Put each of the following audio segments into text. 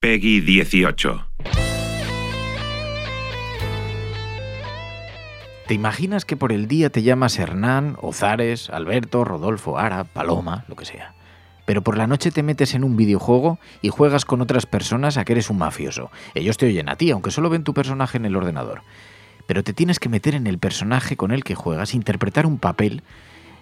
Peggy 18. ¿Te imaginas que por el día te llamas Hernán, Ozares, Alberto, Rodolfo, Ara, Paloma, lo que sea? Pero por la noche te metes en un videojuego y juegas con otras personas a que eres un mafioso. Ellos te oyen a ti, aunque solo ven tu personaje en el ordenador. Pero te tienes que meter en el personaje con el que juegas, interpretar un papel,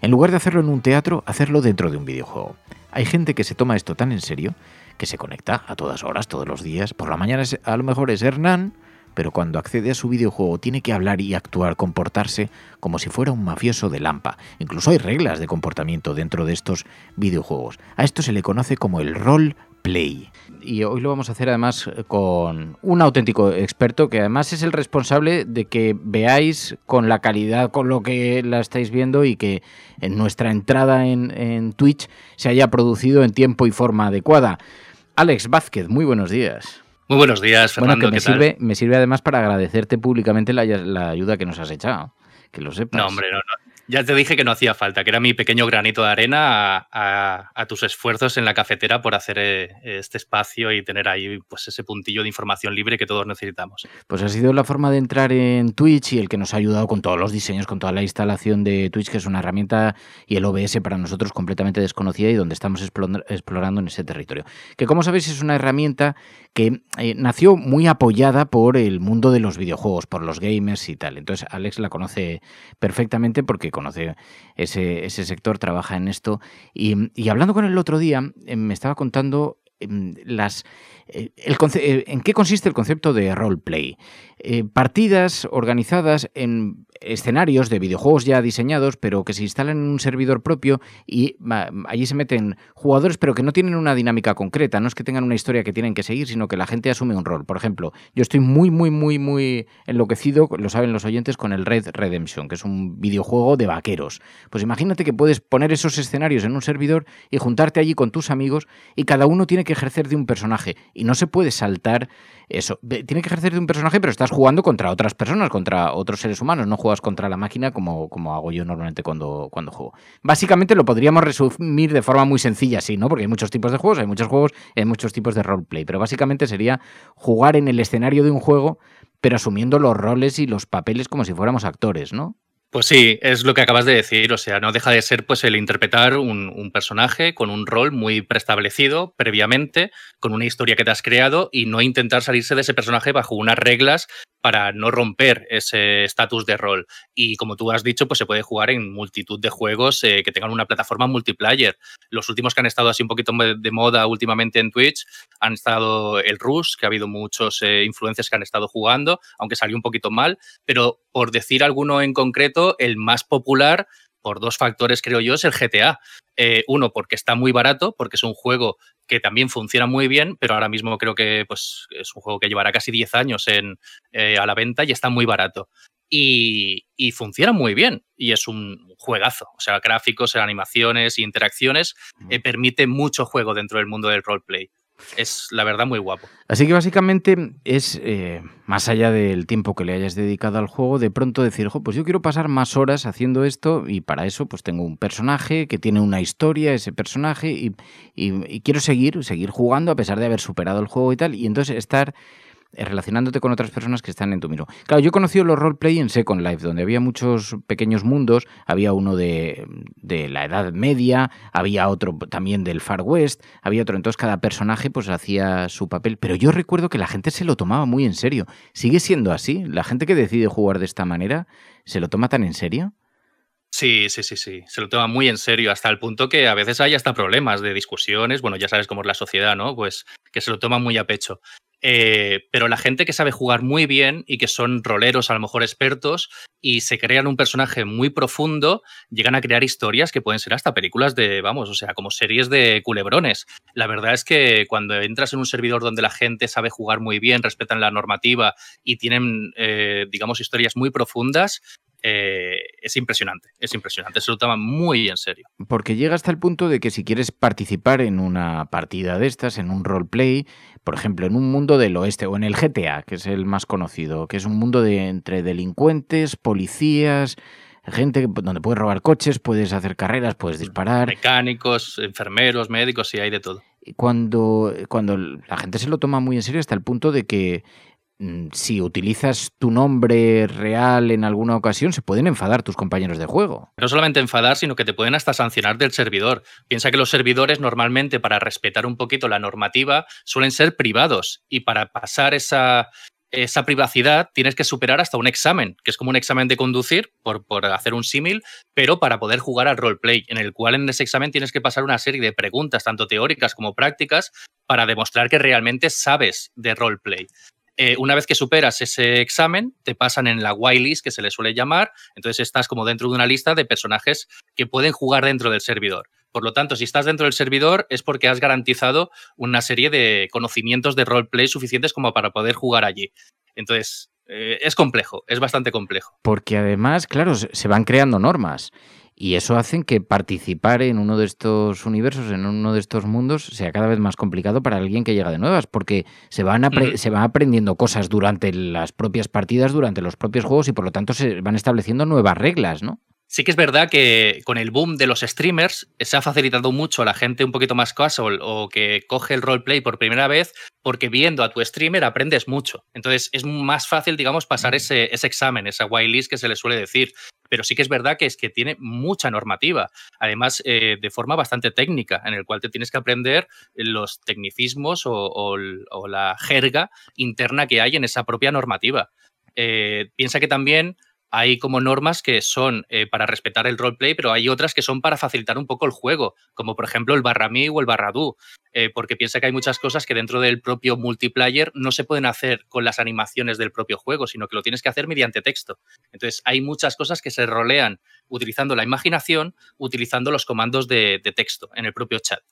en lugar de hacerlo en un teatro, hacerlo dentro de un videojuego. Hay gente que se toma esto tan en serio que se conecta a todas horas, todos los días. Por la mañana es- a lo mejor es Hernán, pero cuando accede a su videojuego tiene que hablar y actuar, comportarse como si fuera un mafioso de Lampa. Incluso hay reglas de comportamiento dentro de estos videojuegos. A esto se le conoce como el role play. Y hoy lo vamos a hacer además eh, con un auténtico experto que además es el responsable de que veáis con la calidad con lo que la estáis viendo y que en nuestra entrada en, en Twitch se haya producido en tiempo y forma adecuada. Alex Vázquez, muy buenos días. Muy buenos días, Bueno, Fernando. que me ¿qué tal? sirve, me sirve además para agradecerte públicamente la, la ayuda que nos has echado. Que lo sepas. No, hombre, no, no. Ya te dije que no hacía falta, que era mi pequeño granito de arena a, tus esfuerzos en la cafetera por hacer eh, este espacio y tener ahí pues ese puntillo de información libre que todos necesitamos. Pues ha sido la forma de entrar en Twitch y el que nos ha ayudado con todos los diseños, con toda la instalación de Twitch, que es una herramienta y el OBS para nosotros completamente desconocida y donde estamos explor- explorando en ese territorio. Que como sabéis es una herramienta que eh, nació muy apoyada por el mundo de los videojuegos, por los gamers y tal. Entonces Alex la conoce perfectamente porque conoce ese, ese sector, trabaja en esto. Y, y hablando con él el otro día, eh, me estaba contando em, las eh, el conce- eh, ¿En qué consiste el concepto de roleplay? Partidas organizadas en escenarios de videojuegos ya diseñados, pero que se instalan en un servidor propio y allí se meten jugadores, pero que no tienen una dinámica concreta. No es que tengan una historia que tienen que seguir, sino que la gente asume un rol. Por ejemplo, yo estoy muy, muy, muy, muy enloquecido, lo saben los oyentes, con el Red Redemption, que es un videojuego de vaqueros. Pues imagínate que puedes poner esos escenarios en un servidor y juntarte allí con tus amigos y cada uno tiene que ejercer de un personaje y no se puede saltar eso. Tiene que ejercer de un personaje, pero estás jugando contra otras personas, contra otros seres humanos, no juegas contra la máquina como, como hago yo normalmente cuando, cuando juego. Básicamente lo podríamos resumir de forma muy sencilla, sí, ¿no? Porque hay muchos tipos de juegos, hay muchos juegos, hay muchos tipos de roleplay, pero básicamente sería jugar en el escenario de un juego, pero asumiendo los roles y los papeles como si fuéramos actores, ¿no? Pues sí, es lo que acabas de decir, o sea, no deja de ser pues el interpretar un, un personaje con un rol muy preestablecido previamente, con una historia que te has creado y no intentar salirse de ese personaje bajo unas reglas para no romper ese estatus de rol. Y como tú has dicho, pues se puede jugar en multitud de juegos eh, que tengan una plataforma multiplayer. Los últimos que han estado así un poquito de moda últimamente en Twitch han estado el Rush, que ha habido muchos eh, influencers que han estado jugando, aunque salió un poquito mal, pero por decir alguno en concreto, el más popular por dos factores, creo yo, es el GTA. Eh, uno, porque está muy barato, porque es un juego que también funciona muy bien, pero ahora mismo creo que pues, es un juego que llevará casi 10 años en, eh, a la venta y está muy barato. Y, y, funciona muy bien y es un juegazo. O sea, gráficos, animaciones y interacciones eh, permite mucho juego dentro del mundo del roleplay. Es la verdad muy guapo. Así que básicamente es, eh, más allá del tiempo que le hayas dedicado al juego, de pronto decir, "Jo, pues yo quiero pasar más horas haciendo esto y para eso pues tengo un personaje que tiene una historia, ese personaje, y, y- y quiero seguir, seguir jugando a pesar de haber superado el juego y tal, y entonces estar relacionándote con otras personas que están en tu mismo. Claro, yo he conocido los roleplay en Second Life, donde había muchos pequeños mundos, había uno de, de, la Edad Media, había otro también del Far West, había otro, entonces cada personaje pues hacía su papel, pero yo recuerdo que la gente se lo tomaba muy en serio. ¿Sigue siendo así? ¿La gente que decide jugar de esta manera se lo toma tan en serio? Sí, sí, sí, sí. Se lo toma muy en serio, hasta el punto que a veces hay hasta problemas de discusiones. Bueno, ya sabes cómo es la sociedad, ¿no? Pues que se lo toma muy a pecho. Eh, pero la gente que sabe jugar muy bien y que son roleros, a lo mejor expertos, y se crean un personaje muy profundo, llegan a crear historias que pueden ser hasta películas de, vamos, o sea, como series de culebrones. La verdad es que cuando entras en un servidor donde la gente sabe jugar muy bien, respetan la normativa y tienen, eh, digamos, historias muy profundas, eh, es impresionante, es impresionante, se lo toma muy en serio. Porque llega hasta el punto de que si quieres participar en una partida de estas, en un roleplay, por ejemplo, en un mundo del oeste o en el GTA, que es el más conocido, que es un mundo de entre delincuentes, policías, gente donde puedes robar coches, puedes hacer carreras, puedes disparar. Mecánicos, enfermeros, médicos, sí, hay de todo. Cuando, cuando la gente se lo toma muy en serio hasta el punto de que si utilizas tu nombre real en alguna ocasión, se pueden enfadar tus compañeros de juego. No solamente enfadar, sino que te pueden hasta sancionar del servidor. Piensa que los servidores normalmente para respetar un poquito la normativa suelen ser privados y para pasar esa, esa privacidad tienes que superar hasta un examen, que es como un examen de conducir, por, por hacer un símil, pero para poder jugar al roleplay, en el cual en ese examen tienes que pasar una serie de preguntas, tanto teóricas como prácticas, para demostrar que realmente sabes de roleplay. Eh, una vez que superas ese examen, te pasan en la whitelist, que se le suele llamar, entonces estás como dentro de una lista de personajes que pueden jugar dentro del servidor. Por lo tanto, si estás dentro del servidor es porque has garantizado una serie de conocimientos de roleplay suficientes como para poder jugar allí. Entonces, eh, es complejo, es bastante complejo. Porque además, claro, se van creando normas. Y eso hace que participar en uno de estos universos, en uno de estos mundos, sea cada vez más complicado para alguien que llega de nuevas, porque se van, se van aprendiendo cosas durante las propias partidas, durante los propios juegos, y por lo tanto se van estableciendo nuevas reglas, ¿no? Sí que es verdad que con el boom de los streamers se ha facilitado mucho a la gente un poquito más casual o que coge el roleplay por primera vez porque viendo a tu streamer aprendes mucho. Entonces es más fácil, digamos, pasar ese, ese examen, esa whitelist que se le suele decir. Pero sí que es verdad que es que tiene mucha normativa, además eh, de forma bastante técnica, en el cual te tienes que aprender los tecnicismos o, la jerga interna que hay en esa propia normativa. Eh, piensa que también hay como normas que son eh, para respetar el roleplay, pero hay otras que son para facilitar un poco el juego, como por ejemplo el barra mi o el barra du, eh, porque piensa que hay muchas cosas que dentro del propio multiplayer no se pueden hacer con las animaciones del propio juego, sino que lo tienes que hacer mediante texto. Entonces hay muchas cosas que se rolean utilizando la imaginación, utilizando los comandos de texto en el propio chat.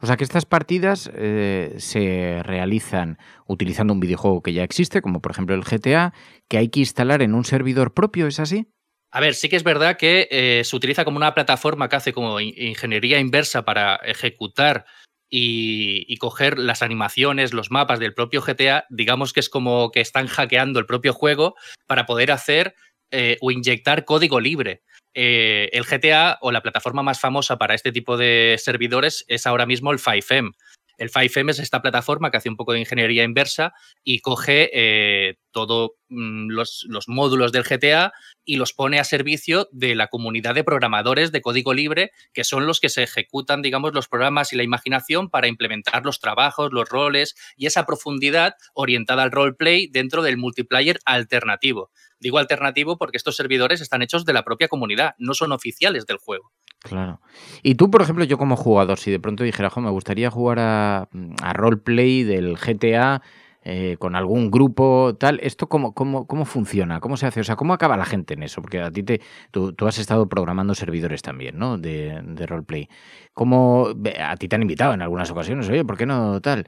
O sea que estas partidas eh, se realizan utilizando un videojuego que ya existe, como por ejemplo el GTA, que hay que instalar en un servidor propio, ¿es así? A ver, sí que es verdad que eh, se utiliza como una plataforma que hace como ingeniería inversa para ejecutar y, coger las animaciones, los mapas del propio GTA, digamos que es como que están hackeando el propio juego para poder hacer eh, o inyectar código libre. Eh, el GTA o la plataforma más famosa para este tipo de servidores es ahora mismo el 5M. El 5M es esta plataforma que hace un poco de ingeniería inversa y coge eh, todos mm, los, los, módulos del GTA y los pone a servicio de la comunidad de programadores de código libre, que son los que se ejecutan, digamos, los programas y la imaginación para implementar los trabajos, los roles y esa profundidad orientada al roleplay dentro del multiplayer alternativo. Digo alternativo porque estos servidores están hechos de la propia comunidad, no son oficiales del juego. Claro. Y tú, por ejemplo, yo como jugador, si de pronto dijera, me gustaría jugar a, a roleplay del GTA eh, con algún grupo, tal, ¿esto cómo, cómo, cómo funciona? ¿Cómo se hace? O sea, ¿cómo acaba la gente en eso? Porque a ti te, tú, has estado programando servidores también, ¿no? De, de roleplay. ¿Cómo a ti te han invitado en algunas ocasiones? Oye, ¿por qué no tal?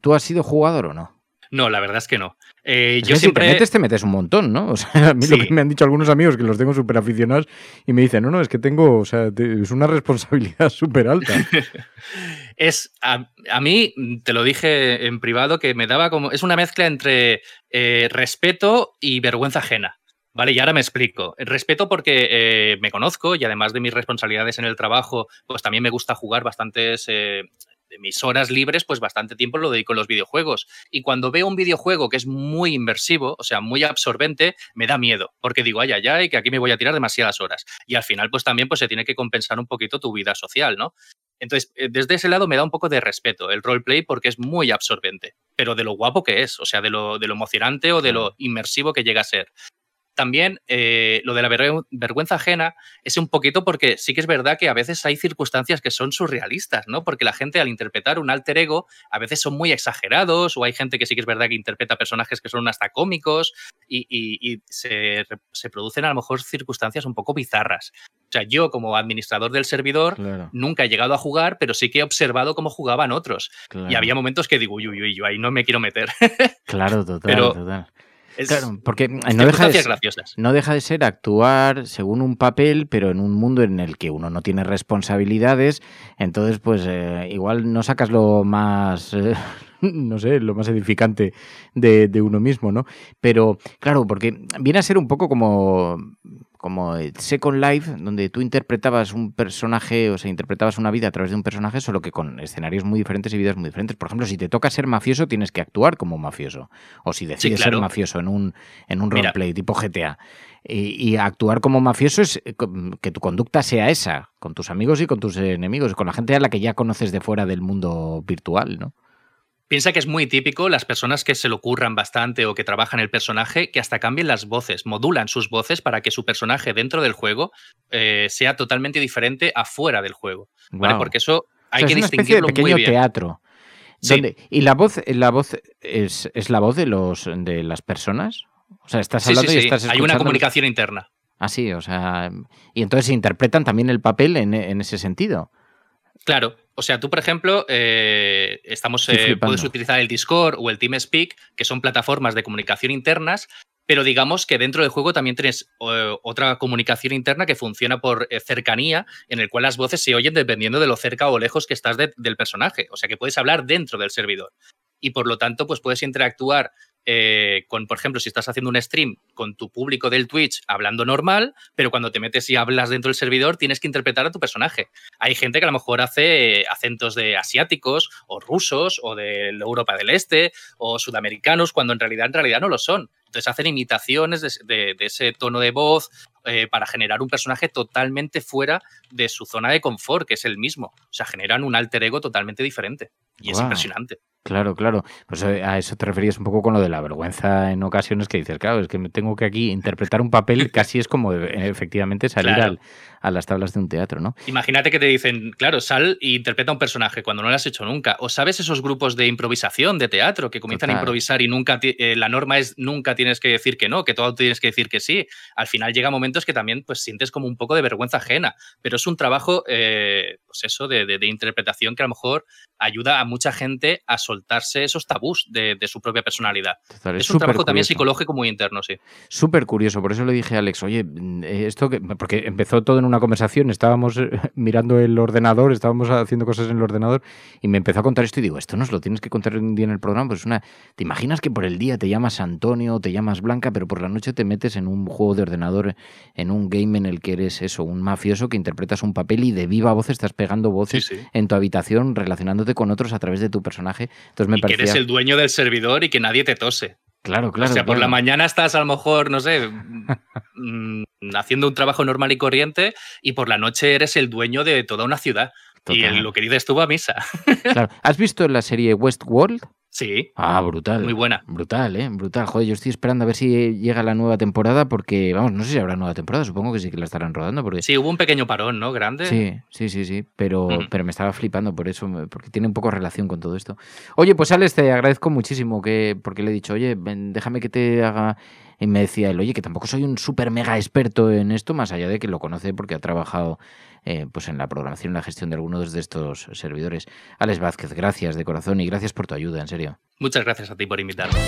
¿Tú has sido jugador o no? No, la verdad es que no. Eh, yo siempre... te metes, te metes un montón, ¿no? O sea, a mí lo que me han dicho algunos amigos que los tengo súper aficionados y me dicen, no, no, es que tengo, o sea, es una responsabilidad súper alta. es, a, mí, te lo dije en privado, que me daba como, es una mezcla entre eh, respeto y vergüenza ajena. Vale, y ahora me explico. Respeto porque eh, me conozco y además de mis responsabilidades en el trabajo, pues también me gusta jugar bastantes de mis horas libres, pues bastante tiempo lo dedico a los videojuegos. Y cuando veo un videojuego que es muy inmersivo, o sea, muy absorbente, me da miedo, porque digo, ay, ay, ay, que aquí me voy a tirar demasiadas horas. Y al final, pues también pues, se tiene que compensar un poquito tu vida social, ¿no? Entonces, eh, desde ese lado me da un poco de respeto el roleplay porque es muy absorbente, pero de lo guapo que es, o sea, de lo, de lo emocionante o de lo inmersivo que llega a ser también eh, lo de la vergüenza ajena es un poquito porque sí que es verdad que a veces hay circunstancias que son surrealistas, ¿no? Porque la gente al interpretar un alter ego a veces son muy exagerados o hay gente que sí que es verdad que interpreta personajes que son hasta cómicos y, se, producen a lo mejor circunstancias un poco bizarras. O sea, yo como administrador del servidor nunca he llegado a jugar, pero sí que he observado cómo jugaban otros. Y había momentos que digo, uy, uy, uy, yo ahí no me quiero meter. claro, total, total claro, porque no deja, de, no deja de ser actuar según un papel, pero en un mundo en el que uno no tiene responsabilidades, entonces pues eh, igual no sacas lo más, eh, no sé, lo más edificante de, de, uno mismo, ¿no? Pero claro, porque viene a ser un poco como como Second Life, donde tú interpretabas un personaje, o sea, interpretabas una vida a través de un personaje, solo que con escenarios muy diferentes y vidas muy diferentes. Por ejemplo, si te toca ser mafioso, tienes que actuar como mafioso. O si decides ser mafioso en un, en un roleplay tipo GTA. Y, y, actuar como mafioso es eh, que tu conducta sea esa, con tus amigos y con tus enemigos, con la gente a la que ya conoces de fuera del mundo virtual, ¿no? Piensa que es muy típico las personas que se lo ocurran bastante o que trabajan el personaje que hasta cambien las voces, modulan sus voces para que su personaje dentro del juego eh, sea totalmente diferente afuera del juego. ¿vale? Porque eso hay que es una especie de pequeño teatro. ¿Y la voz, la voz es, es, la voz de los de las personas? O sea, estás hablando y estás Hay una comunicación interna. Ah, sí, o sea. Y entonces interpretan también el papel en, en ese sentido. Claro, o sea, tú, por ejemplo, eh, estamos, eh, puedes utilizar el Discord o el TeamSpeak, que son plataformas de comunicación internas, pero digamos que dentro del juego también tienes otra comunicación interna que funciona por eh, cercanía, en el cual las voces se oyen dependiendo de lo cerca o lejos que estás del personaje. O sea, que puedes hablar dentro del servidor. Y por lo tanto, pues puedes interactuar eh, con, por ejemplo, si estás haciendo un stream con tu público del Twitch hablando normal, pero cuando te metes y hablas dentro del servidor tienes que interpretar a tu personaje. Hay gente que a lo mejor hace acentos de asiáticos o rusos o de Europa del Este o sudamericanos, cuando en realidad en realidad no lo son. Entonces hacen imitaciones de, ese tono de voz eh, para generar un personaje totalmente fuera de su zona de confort, que es el mismo. O sea, generan un alter ego totalmente diferente. Y es impresionante. Claro, claro. Pues eh, a eso te referías un poco con lo de la vergüenza en ocasiones que dices, claro, es que me tengo que aquí interpretar un papel, casi es como efectivamente salir a las tablas de un teatro, ¿no? Imagínate que te dicen, claro, sal e interpreta un personaje cuando no lo has hecho nunca. O sabes esos grupos de improvisación, de teatro, que comienzan a improvisar y nunca eh, la norma es nunca tienes que decir que no, que todo tienes que decir que sí. Al final llega momentos que también pues sientes como un poco de vergüenza ajena, pero es un trabajo, pues eso, de, de interpretación que a lo mejor ayuda a mucha gente a soltarse esos tabús de, su propia personalidad. es, un trabajo también psicológico muy interno, sí. Súper curioso, por eso le dije a Alex, oye, mm, esto que, porque empezó todo en una conversación, estábamos eh, mirando el ordenador, estábamos haciendo cosas en el ordenador y me empezó a contar esto y digo, esto nos lo tienes que contar un día en el programa, pues una, ¿te imaginas que por el día te llamas Antonio, te llamas Blanca, pero por la noche te metes en un juego de ordenador, en un game en el que eres eso, un mafioso que interpretas un papel y de viva voz estás pegando voces en tu habitación relacionando con otros a través de tu personaje. Entonces me y que eres el dueño del servidor y que nadie te tose. Claro, claro. O sea, por la mañana estás a lo mejor, no sé, mm, haciendo un trabajo normal y corriente y por la noche eres el dueño de toda una ciudad. Y lo que dices tú va a misa. Claro. ¿Has visto la serie Westworld? Sí. Ah, brutal. Muy buena. Brutal, ¿eh? Brutal. Joder, yo estoy esperando a ver si llega la nueva temporada porque, vamos, no sé si habrá nueva temporada, supongo que sí que la estarán rodando. Porque... Sí, hubo un pequeño parón, ¿no? Grande. Sí, sí, sí, sí, pero, pero me estaba flipando por eso, porque tiene un poco relación con todo esto. Oye, pues Alex, te agradezco muchísimo que, porque le he dicho, oye, déjame que te haga y me decía él, oye, que tampoco soy un súper mega experto en esto, más allá de que lo conoce porque ha trabajado eh, pues en la programación y la gestión de algunos de estos servidores. Alex Vázquez, gracias de corazón y gracias por tu ayuda, en serio. Muchas gracias a ti por invitarme.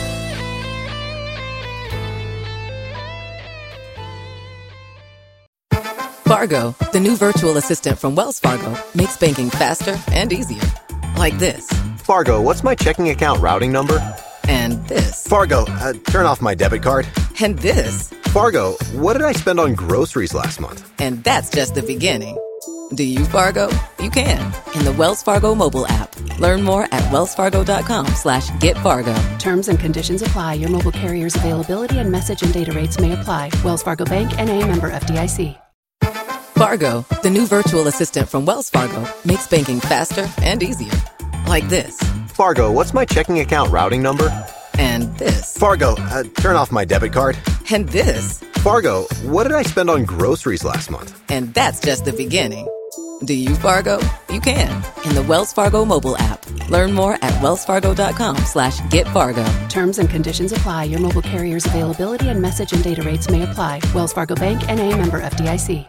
Fargo, the new virtual assistant from Wells Fargo, makes banking faster and easier. Like this. Fargo, what's my checking account routing number? And this. Fargo, uh, turn off my debit card. And this. Fargo, what did I spend on groceries last month? And that's just the beginning. Do you, Fargo? You can in the Wells Fargo mobile app. Learn more at wellsfargo.com slash getfargo. Terms and conditions apply. Your mobile carrier's availability and message and data rates may apply. Wells Fargo Bank and a member FDIC. Fargo, the new virtual assistant from Wells Fargo, makes banking faster and easier. Like this. Fargo, what's my checking account routing number? And this. Fargo, uh, turn off my debit card. And this. Fargo, what did I spend on groceries last month? And that's just the beginning. Do you, Fargo? You can in the Wells Fargo mobile app. Learn more at wellsfargo.com slash get Fargo. Terms and conditions apply. Your mobile carrier's availability and message and data rates may apply. Wells Fargo Bank and a member FDIC.